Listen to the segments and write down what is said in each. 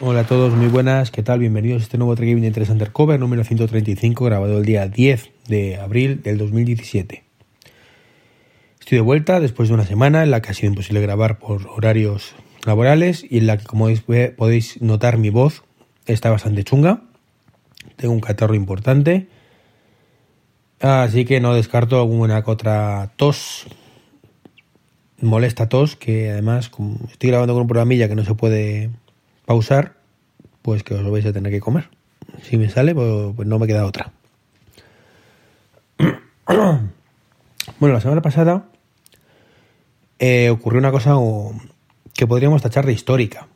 Hola a todos, muy buenas, ¿qué tal? Bienvenidos a este nuevo Trek de 3 Undercover número 135, grabado el día 10 de abril del 2017. Estoy de vuelta después de una semana en la que ha sido imposible grabar por horarios laborales y en la que, como podéis notar, mi voz está bastante chunga. Tengo un catarro importante, así que no descarto alguna otra tos, molesta tos, que además, como estoy grabando con un programilla que no se puede pausar, pues que os lo vais a tener que comer. Si me sale, pues, pues no me queda otra. bueno, la semana pasada eh, ocurrió una cosa que podríamos tachar de histórica.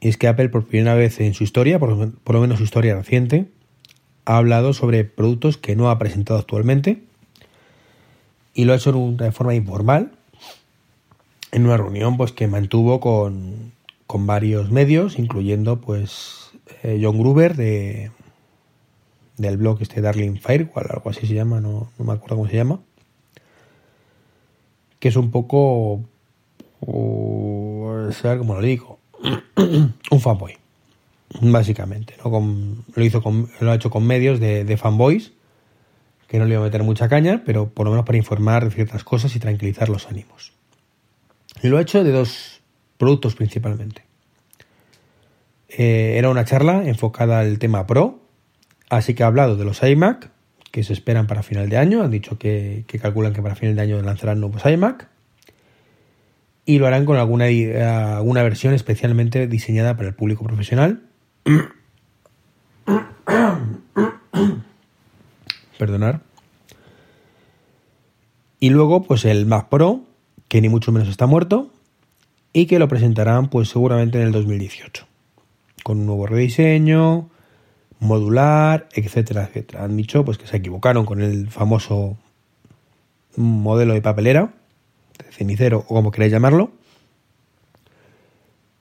Y es que Apple, por primera vez en su historia, por, por lo menos su historia reciente, ha hablado sobre productos que no ha presentado actualmente. Y lo ha hecho de forma informal, en una reunión pues, que mantuvo con, con varios medios, incluyendo pues eh, John Gruber de del blog este Darling Firewall, algo así se llama, no, me acuerdo cómo se llama, que es un poco, uh, como lo digo, un fanboy, básicamente, ¿no? lo hizo con, lo ha hecho con medios de, de fanboys, que no le iba a meter mucha caña, pero por lo menos para informar de ciertas cosas y tranquilizar los ánimos. Lo ha hecho de dos productos principalmente. Eh, era una charla enfocada al tema Pro, así que ha hablado de los iMac que se esperan para final de año, han dicho que, calculan que para final de año lanzarán nuevos iMac y lo harán con alguna, alguna versión especialmente diseñada para el público profesional. Perdonar. Y luego, pues el Mac Pro, que ni mucho menos está muerto, y que lo presentarán pues seguramente en el 2018 con un nuevo rediseño modular etcétera etcétera. Han dicho pues que se equivocaron con el famoso modelo de papelera de cenicero o como queráis llamarlo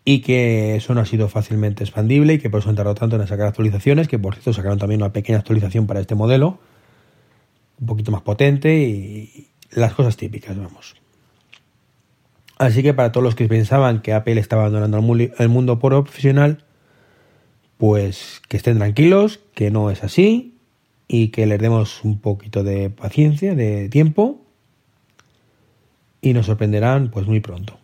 y que eso no ha sido fácilmente expandible y que por eso han tardado tanto en sacar actualizaciones que por cierto sacaron también una pequeña actualización para este modelo un poquito más potente y las cosas típicas vamos Así que para todos los que pensaban que Apple estaba abandonando el mundo profesional, pues que estén tranquilos, que no es así y que les demos un poquito de paciencia, de tiempo y nos sorprenderán pues muy pronto.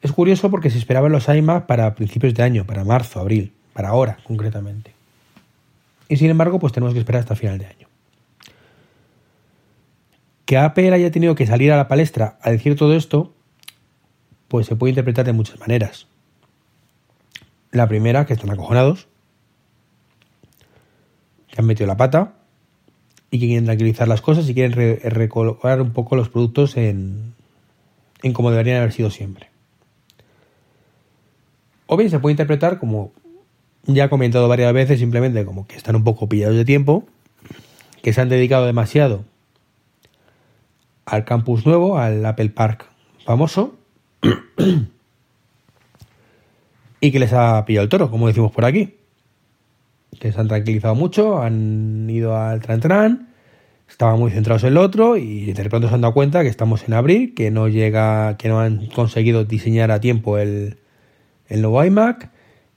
Es curioso porque se esperaban los iMac para principios de año, para marzo, abril, para ahora concretamente. Y sin embargo, pues tenemos que esperar hasta final de año. Que Apple haya tenido que salir a la palestra a decir todo esto, pues se puede interpretar de muchas maneras. La primera, que están acojonados, que han metido la pata y que quieren tranquilizar las cosas y quieren recolocar un poco los productos en, en como deberían haber sido siempre. O bien se puede interpretar como ya he comentado varias veces, simplemente como que están un poco pillados de tiempo, que se han dedicado demasiado al campus nuevo, al Apple Park famoso, y que les ha pillado el toro, como decimos por aquí. Que se han tranquilizado mucho, han ido al Tran Tran, estaban muy centrados en el otro y de pronto se han dado cuenta que estamos en abril, que no llega, que no han conseguido diseñar a tiempo el, el nuevo iMac,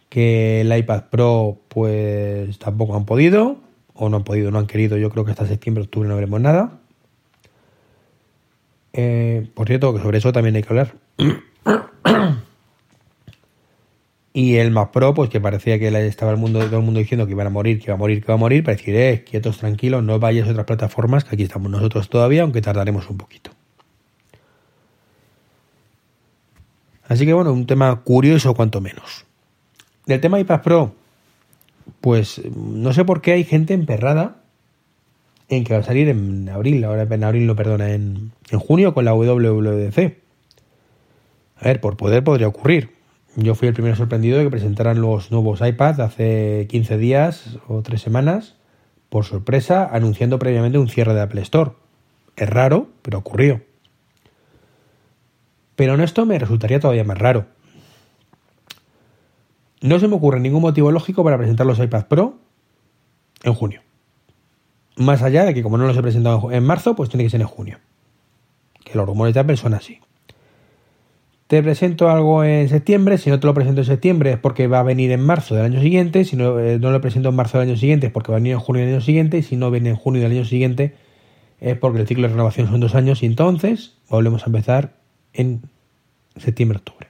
que el iPad Pro pues tampoco han podido, o no han podido, no han querido, yo creo que hasta septiembre, octubre no veremos nada. Eh, por cierto, que sobre eso también hay que hablar. y el Mac Pro, pues que parecía que estaba el mundo, todo el mundo diciendo que iban a morir, que iba a morir, que iba a morir, para decir, eh, quietos, tranquilos, no vayas a otras plataformas, que aquí estamos nosotros todavía, aunque tardaremos un poquito. Así que bueno, un tema curioso cuanto menos. Del tema iPad Pro, pues no sé por qué hay gente emperrada en que va a salir en abril, ahora en abril no, perdona, en, en junio con la WWDC. A ver, por poder podría ocurrir. Yo fui el primero sorprendido de que presentaran los nuevos iPads hace 15 días o 3 semanas, por sorpresa, anunciando previamente un cierre de Apple Store. Es raro, pero ocurrió. Pero en esto me resultaría todavía más raro. No se me ocurre ningún motivo lógico para presentar los iPad Pro en junio. Más allá de que como no los he presentado en marzo, pues tiene que ser en junio. Que los rumores de Apple son así. te presento algo en septiembre, si no te lo presento en septiembre es porque va a venir en marzo del año siguiente, si no, eh, no lo presento en marzo del año siguiente es porque va a venir en junio del año siguiente, y si no viene en junio del año siguiente es porque el ciclo de renovación son dos años y entonces volvemos a empezar en septiembre-octubre.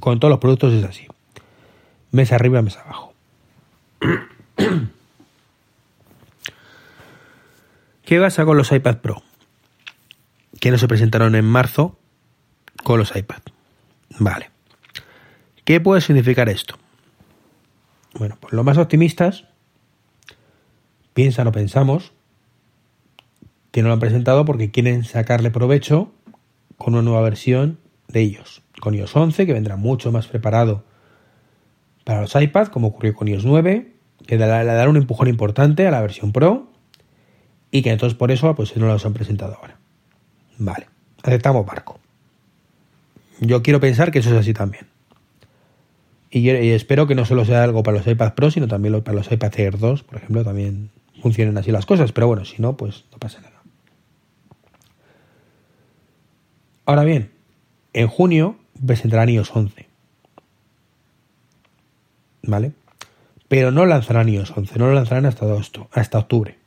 Con todos los productos es así. Mes arriba, mes abajo. ¿Qué pasa con los iPad Pro? Que no se presentaron en marzo con los iPad. Vale. ¿Qué puede significar esto? Bueno, pues los más optimistas piensan o pensamos que no lo han presentado porque quieren sacarle provecho con una nueva versión de ellos. Con iOS 11, que vendrá mucho más preparado para los iPads, como ocurrió con iOS 9, que le dará un empujón importante a la versión Pro y que entonces por eso pues no los han presentado ahora. Vale, aceptamos barco. Yo quiero pensar que eso es así también. Y, espero que no solo sea algo para los iPad Pro, sino también para los iPad Air 2, por ejemplo, también funcionen así las cosas. Pero bueno, si no, pues no pasa nada. Ahora bien, en junio presentarán iOS 11. ¿Vale? Pero no lanzarán iOS 11, no lo lanzarán hasta, agosto, hasta octubre.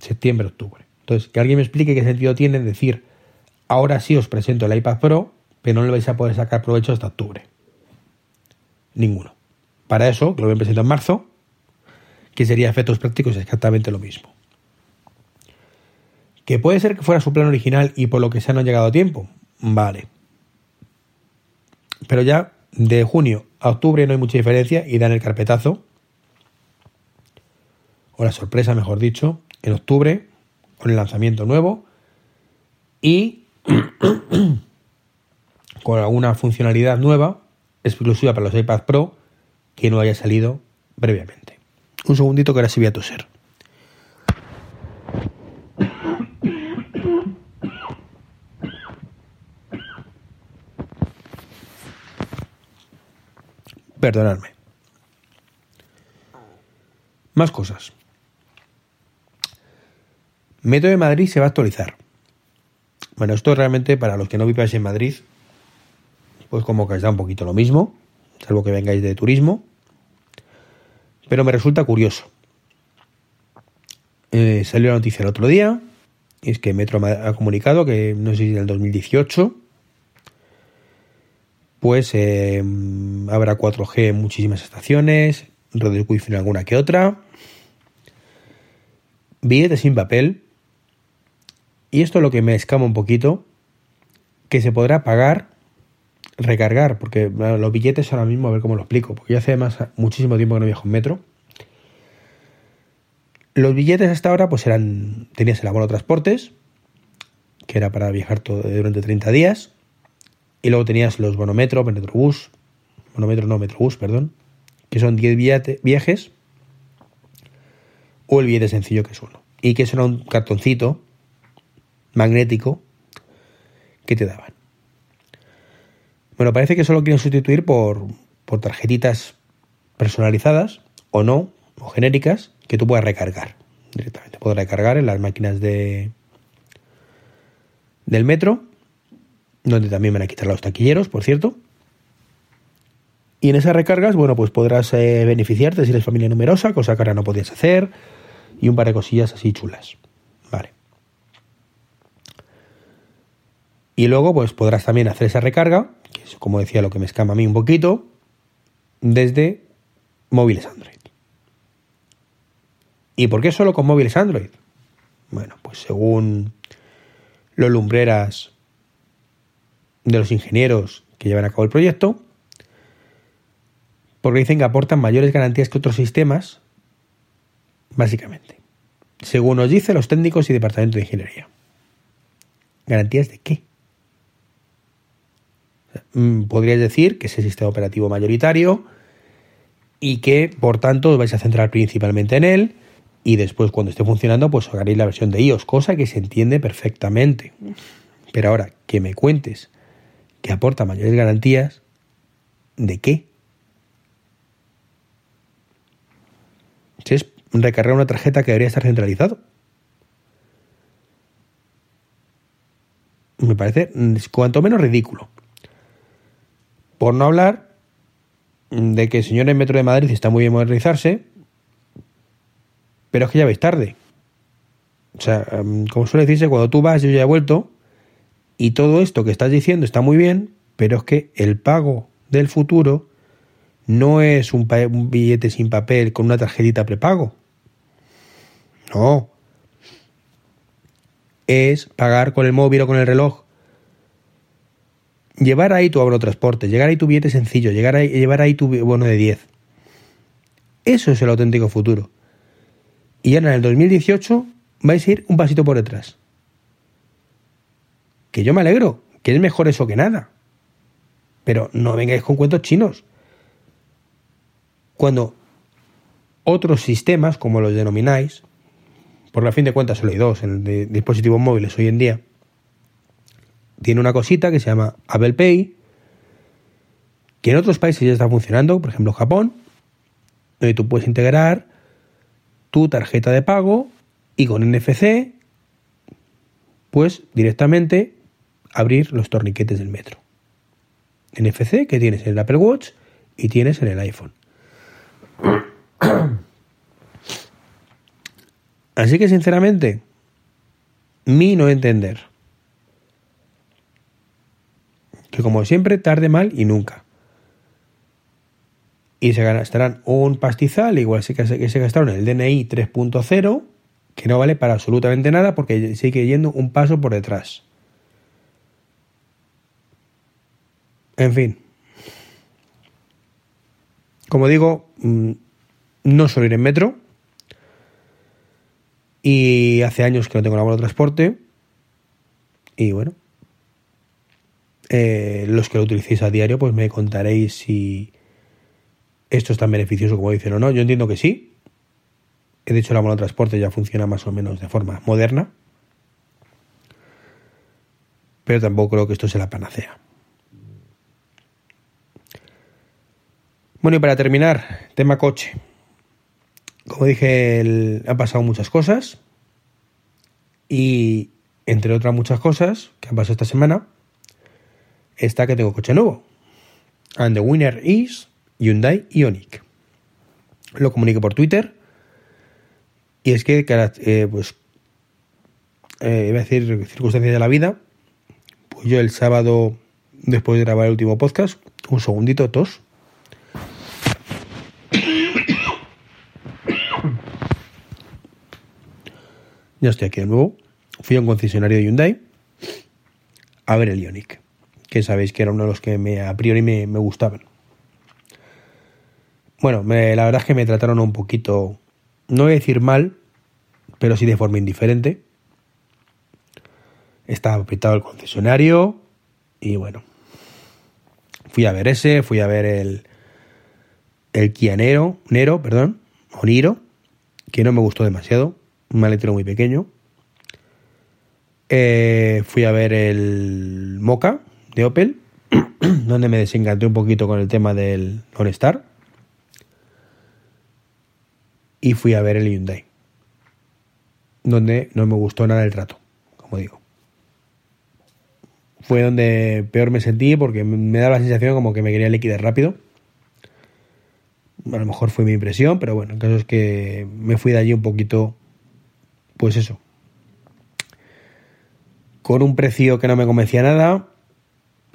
Septiembre, octubre. Entonces, que alguien me explique qué sentido tiene decir, ahora sí os presento el iPad Pro, pero no le vais a poder sacar provecho hasta octubre. Ninguno. Para eso, que lo voy a presentar en marzo, que sería efectos prácticos exactamente lo mismo. ¿Que puede ser que fuera su plan original y por lo que sea no han llegado a tiempo? Vale. Pero ya de junio a octubre no hay mucha diferencia y dan el carpetazo, o la sorpresa, mejor dicho, en octubre con el lanzamiento nuevo y con alguna funcionalidad nueva exclusiva para los iPad Pro que no haya salido previamente. Un segundito que ahora sí voy a toser. Perdonadme. Más cosas. Metro de Madrid se va a actualizar. Bueno, esto realmente para los que no viváis en Madrid, pues como que os da un poquito lo mismo, salvo que vengáis de turismo. Pero me resulta curioso. Eh, salió la noticia el otro día, y es que Metro ha comunicado que, no sé si en el 2018, pues eh, habrá 4G en muchísimas estaciones, redes wifi en alguna que otra, billetes sin papel, y esto es lo que me escama un poquito, que se podrá pagar, recargar, porque los billetes ahora mismo, a ver cómo lo explico, porque yo hace más, muchísimo tiempo que no viajo en metro. Los billetes hasta ahora, pues eran, tenías el abono transportes, que era para viajar durante 30 días, y luego tenías los bonometro, metrobús, bonometro no, metrobús, perdón, que son 10 viajes, o el billete sencillo que es uno. Y que eso era un cartoncito magnético que te daban. Bueno, parece que solo quieren sustituir por, por tarjetitas personalizadas o no, o genéricas, que tú puedas recargar directamente. Puedes recargar en las máquinas de del metro, donde también van a quitar los taquilleros, por cierto. Y en esas recargas, bueno, pues podrás eh, beneficiarte si eres familia numerosa, cosa que ahora no podías hacer, y un par de cosillas así chulas. Vale. Y luego pues podrás también hacer esa recarga, que es como decía lo que me escama a mí un poquito, desde móviles Android. ¿Y por qué solo con móviles Android? Bueno, pues según los lumbreras de los ingenieros que llevan a cabo el proyecto, porque dicen que aportan mayores garantías que otros sistemas, básicamente. Según nos dicen los técnicos y departamento de ingeniería. ¿Garantías de qué? Mm, podrías decir que es el sistema operativo mayoritario y que por tanto os vais a centrar principalmente en él y después cuando esté funcionando pues haréis la versión de iOS, cosa que se entiende perfectamente. Pero ahora que me cuentes que aporta mayores garantías, ¿de qué? Si es recargar una tarjeta que debería estar centralizado. me parece cuanto menos ridículo. Por no hablar de que el señor en Metro de Madrid está muy bien modernizarse, pero es que ya veis tarde. O sea, em, como suele decirse, cuando tú vas, yo ya he vuelto, y todo esto que estás diciendo está muy bien, pero es que el pago del futuro no es un, un billete sin papel con una tarjetita prepago. No. Es pagar con el móvil o con el reloj. Llevar ahí tu transporte, llegar ahí tu billete sencillo, llegar ahí, llevar ahí tu bono de 10. Eso es el auténtico futuro. Y ahora en el 2018 vais a ir un pasito por detrás. Que yo me alegro, que es mejor eso que nada. Pero no vengáis con cuentos chinos. Cuando otros sistemas, como los denomináis, por la fin de cuentas solo hay dos en dispositivos móviles hoy en día, tiene una cosita que se llama Apple Pay, que en otros países ya está funcionando, por ejemplo Japón, donde tú puedes integrar tu tarjeta de pago y con NFC, pues directamente abrir los torniquetes del metro. NFC que tienes en el Apple Watch y tienes en el iPhone. Así que sinceramente, mi no entender. Que como siempre, tarde mal y nunca. Y se gastarán un pastizal, igual que se gastaron el DNI 3.0, que no vale para absolutamente nada porque sigue yendo un paso por detrás. En fin. Como digo, mm, no suelo ir en metro. Y hace años que no tengo la de transporte. Y bueno. Eh, los que lo utilicéis a diario, pues me contaréis si esto es tan beneficioso como dicen o no. Yo entiendo que sí. De hecho, la bola de transporte ya funciona más o menos de forma moderna. Pero tampoco creo que esto sea la panacea. Bueno, y para terminar, tema coche. Como dije, han pasado muchas cosas. Y entre otras muchas cosas que han pasado esta semana, está que tengo coche nuevo. And the winner is Hyundai Ioniq. Lo comuniqué por Twitter. Y es que, eh, pues, eh, iba a decir circunstancias de la vida. Pues yo el sábado, después de grabar el último podcast, un segundito, tos Ya estoy aquí de nuevo. Fui a un concesionario de Hyundai a ver el Ionic, que sabéis que era uno de los que me, a priori me, gustaban. Bueno, la verdad es que me trataron un poquito, no voy a decir mal, pero sí de forma indiferente. Estaba apretado el concesionario y bueno, fui a ver ese, fui a ver el, el Kia Nero, Nero, perdón, o Niro, que no me gustó demasiado un maletero muy pequeño. Eh, fui a ver el Mocha de Opel, donde me desencanté un poquito con el tema del OnStar. Y fui a ver el Hyundai, donde no me gustó nada el trato, como digo. Fue donde peor me sentí porque me da la sensación como que me quería liquidar rápido. A lo mejor fue mi impresión, pero bueno, el caso es que me fui de allí un poquito pues eso, con un precio que no me convencía nada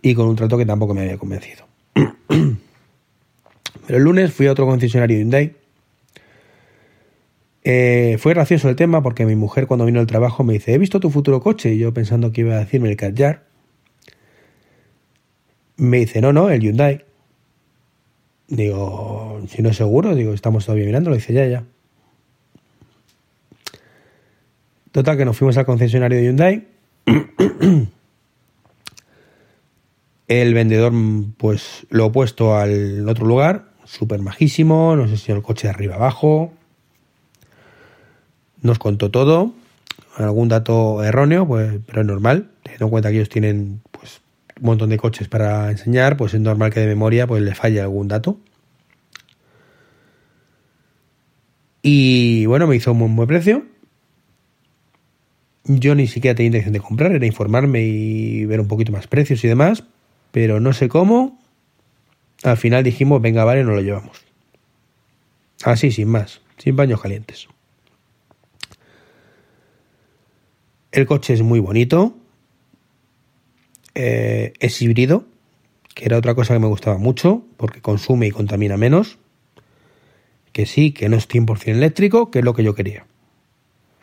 y con un trato que tampoco me había convencido. Pero el lunes fui a otro concesionario Hyundai. Eh, fue gracioso el tema porque mi mujer cuando vino al trabajo me dice, he visto tu futuro coche y yo pensando que iba a decirme el Kadjar. Me dice, no, no, el Hyundai. Digo, si no es seguro, digo, estamos todavía mirando, lo dice ya, ya. Total, que nos fuimos al concesionario de Hyundai. El vendedor, pues lo opuesto al otro lugar, súper majísimo, nos enseñó el coche de arriba abajo, nos contó todo, algún dato erróneo, pues, pero es normal, teniendo en cuenta que ellos tienen pues, un montón de coches para enseñar, pues es normal que de memoria pues, le falle algún dato. Y bueno, me hizo un buen precio. Yo ni siquiera tenía intención de comprar, era informarme y ver un poquito más precios y demás, pero no sé cómo. Al final dijimos, venga, vale, no lo llevamos. Así, sin más, sin baños calientes. El coche es muy bonito, eh, es híbrido, que era otra cosa que me gustaba mucho, porque consume y contamina menos. Que sí, que no es 100% eléctrico, que es lo que yo quería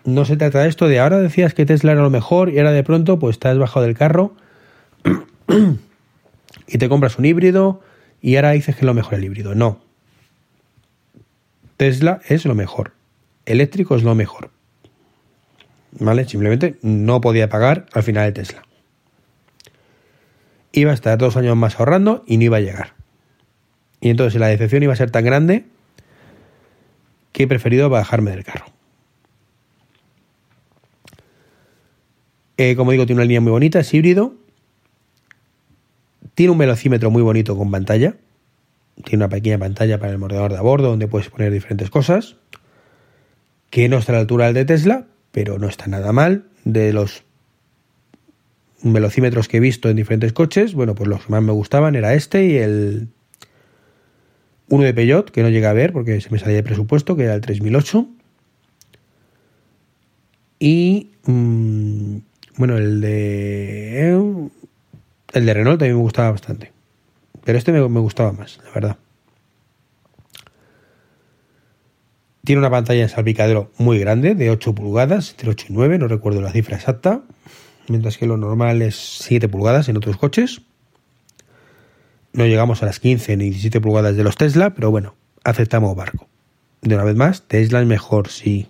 no se trata de esto de ahora decías que Tesla era lo mejor y ahora de pronto pues estás bajado del carro y te compras un híbrido y ahora dices que es lo mejor el híbrido. No. Tesla es lo mejor. Eléctrico es lo mejor. ¿Vale? Simplemente no podía pagar al final de Tesla. Iba a estar dos años más ahorrando y no iba a llegar. Y entonces la decepción iba a ser tan grande que he preferido bajarme del carro. Eh, como digo, tiene una línea muy bonita, es híbrido. Tiene un velocímetro muy bonito con pantalla. Tiene una pequeña pantalla para el mordedor de a bordo donde puedes poner diferentes cosas. Que no está a la altura del de Tesla, pero no está nada mal. De los velocímetros que he visto en diferentes coches, bueno, pues los que más me gustaban era este y el uno de Peugeot, que no llega a ver porque se me salía de presupuesto, que era el 3008. Y mm, bueno, el de. El de Renault también me gustaba bastante. Pero este me, gustaba más, la verdad. Tiene una pantalla en salpicadero muy grande, de 8 pulgadas, entre 8 y 9, no recuerdo la cifra exacta. Mientras que lo normal es 7 pulgadas en otros coches. No llegamos a las 15 ni 17 pulgadas de los Tesla, pero bueno, aceptamos barco. De una vez más, Tesla es mejor, sí,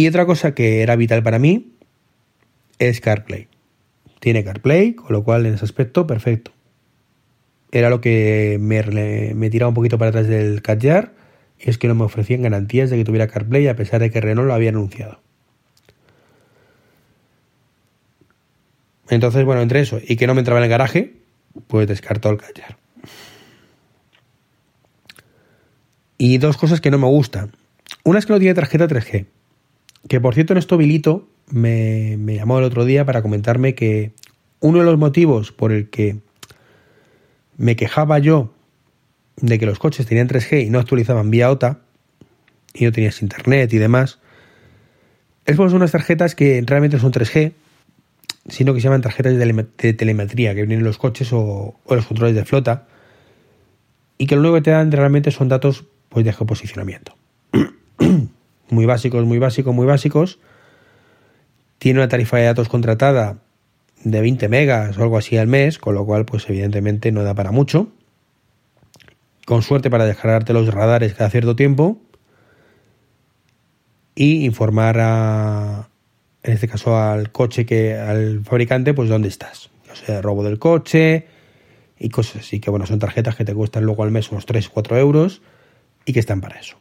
Y otra cosa que era vital para mí es CarPlay. Tiene CarPlay, con lo cual en ese aspecto perfecto. Era lo que me, tiraba un poquito para atrás del Cadyar y es que no me ofrecían garantías de que tuviera CarPlay a pesar de que Renault lo había anunciado. Entonces, bueno, entre eso y que no me entraba en el garaje, pues descartó el Cadyar. Y dos cosas que no me gustan. Una es que no tiene tarjeta 3G. Que por cierto, en esto Vilito me, me llamó el otro día para comentarme que uno de los motivos por el que me quejaba yo de que los coches tenían 3G y no actualizaban vía OTA y no tenías internet y demás, es por unas tarjetas que realmente son 3G, sino que se llaman tarjetas de, telemetría que vienen en los coches o, o, los controles de flota y que lo único que te dan realmente son datos pues, de geoposicionamiento muy básicos, muy básicos, muy básicos. Tiene una tarifa de datos contratada de 20 megas o algo así al mes, con lo cual, pues evidentemente no da para mucho. Con suerte para descargarte los radares cada cierto tiempo. Y informar a, en este caso al coche que, al fabricante, pues dónde estás. O sea, robo del coche y cosas así, que bueno, son tarjetas que te cuestan luego al mes unos 3 o 4 euros y que están para eso.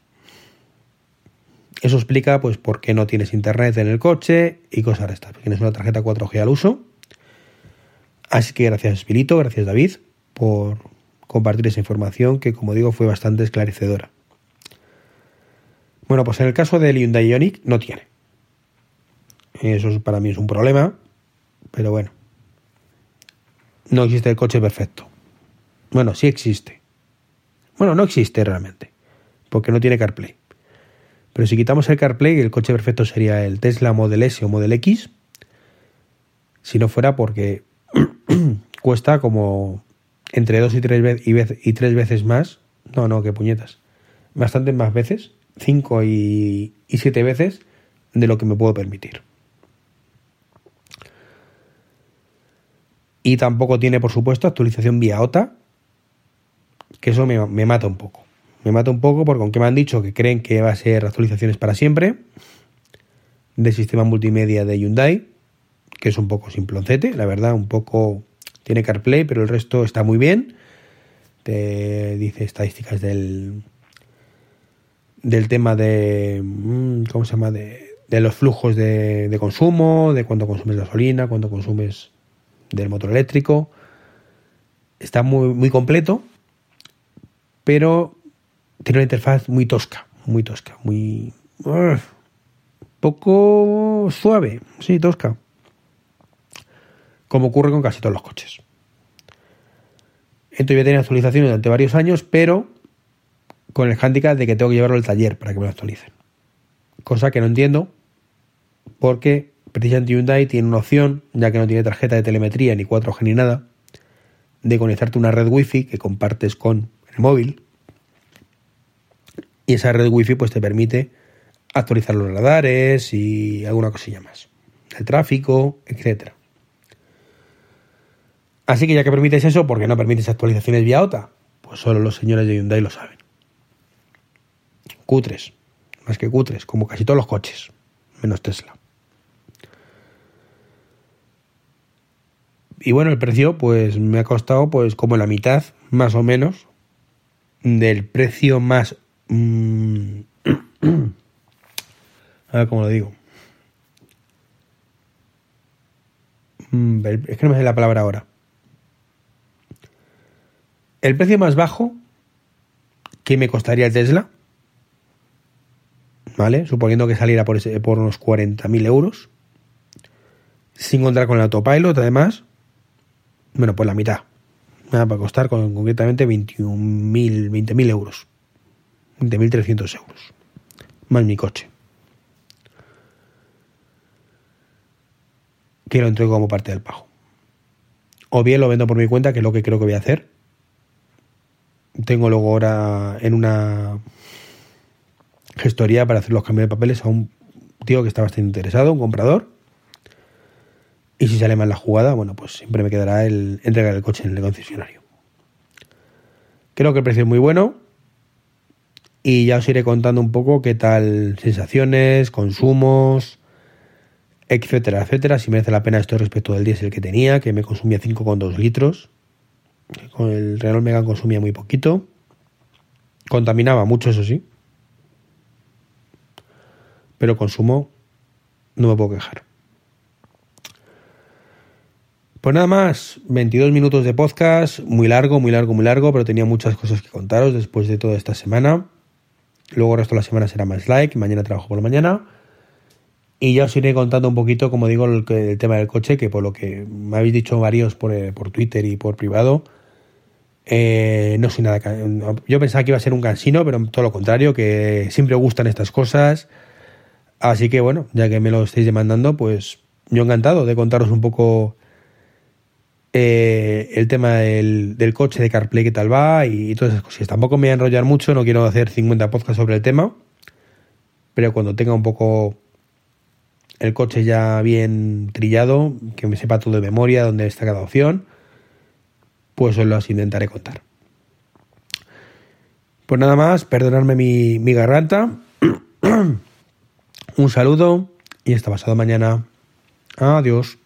Eso explica pues por qué no tienes internet en el coche y cosas de estas. Tienes una tarjeta 4G al uso. Así que gracias Espirito, gracias David por compartir esa información que como digo fue bastante esclarecedora. Bueno, pues en el caso del Hyundai Ioniq no tiene. Eso para mí es un problema, pero bueno. No existe el coche perfecto. Bueno, sí existe. Bueno, no existe realmente, porque no tiene CarPlay. Pero si quitamos el CarPlay, el coche perfecto sería el Tesla Model S o Model X. Si no fuera porque cuesta como entre dos y tres, y tres veces más. No, no, qué puñetas. Bastante más veces. Cinco y, siete veces de lo que me puedo permitir. Y tampoco tiene, por supuesto, actualización vía OTA, que eso me mata un poco. Me mata un poco porque aunque me han dicho que creen que va a ser actualizaciones para siempre del sistema multimedia de Hyundai, que es un poco simploncete, la verdad, un poco tiene CarPlay, pero el resto está muy bien. Te dice estadísticas del del tema de mm, ¿cómo se llama? de, de los flujos de, de consumo, de cuánto consumes gasolina, cuánto consumes del motor eléctrico. Está muy, muy completo, pero tiene una interfaz muy tosca, muy tosca, muy... poco suave, sí, tosca. Como ocurre con casi todos los coches. Entonces voy a tener actualizaciones durante varios años, pero con el handicap de que tengo que llevarlo al taller para que me lo actualicen. Cosa que no entiendo, porque precisamente Hyundai tiene una opción, ya que no tiene tarjeta de telemetría ni 4G ni nada, de conectarte a una red wifi que compartes con el móvil. Y esa red wifi pues te permite actualizar los radares y alguna cosilla más. El tráfico, etcétera. Así que ya que permites eso, ¿por qué no permites actualizaciones vía OTA? Pues solo los señores de Hyundai lo saben. Cutres, más que cutres, como casi todos los coches, menos Tesla. Y bueno, el precio pues me ha costado pues como la mitad, más o menos, del precio más... Mmm, a ver cómo lo digo. Mm, es que no me sé la palabra ahora. El precio más bajo que me costaría el Tesla, ¿vale? Suponiendo que saliera por, ese, por unos 40.000 euros, sin contar con el autopilot, además, bueno, pues la mitad. Me va a costar concretamente 21.000, 20.000 euros. 20.300 euros. Más mi coche. Que lo entrego como parte del pago. O bien lo vendo por mi cuenta, que es lo que creo que voy a hacer. Tengo luego ahora en una gestoría para hacer los cambios de papeles a un tío que está bastante interesado, un comprador y si sale mal la jugada, bueno, pues siempre me quedará el entregar el coche en el concesionario. Creo que el precio es muy bueno. Y ya os iré contando un poco qué tal sensaciones, consumos, etcétera, etcétera. Si merece la pena esto respecto del diésel que tenía, que me consumía 5,2 litros. Con el Renault Megane consumía muy poquito. Contaminaba mucho, eso sí. Pero consumo, no me puedo quejar. Pues nada más, 22 minutos de podcast, muy largo, muy largo, muy largo, pero tenía muchas cosas que contaros después de toda esta semana. Luego el resto de la semana será más like, mañana trabajo por la mañana. Y ya os iré contando un poquito, como digo, el, tema del coche, que por lo que me habéis dicho varios por, eh, por Twitter y por privado, eh, no soy nada... Yo pensaba que iba a ser un cansino, pero todo lo contrario, que siempre gustan estas cosas. Así que bueno, ya que me lo estáis demandando, pues yo encantado de contaros un poco eh, el tema del, coche de CarPlay, que tal va y, todas esas cosas. Tampoco me voy a enrollar mucho, no quiero hacer 50 podcasts sobre el tema, pero cuando tenga un poco el coche ya bien trillado, que me sepa todo de memoria, dónde está cada opción, pues os los intentaré contar. Pues nada más, perdonadme mi, mi garganta. un saludo y hasta pasado mañana. Adiós.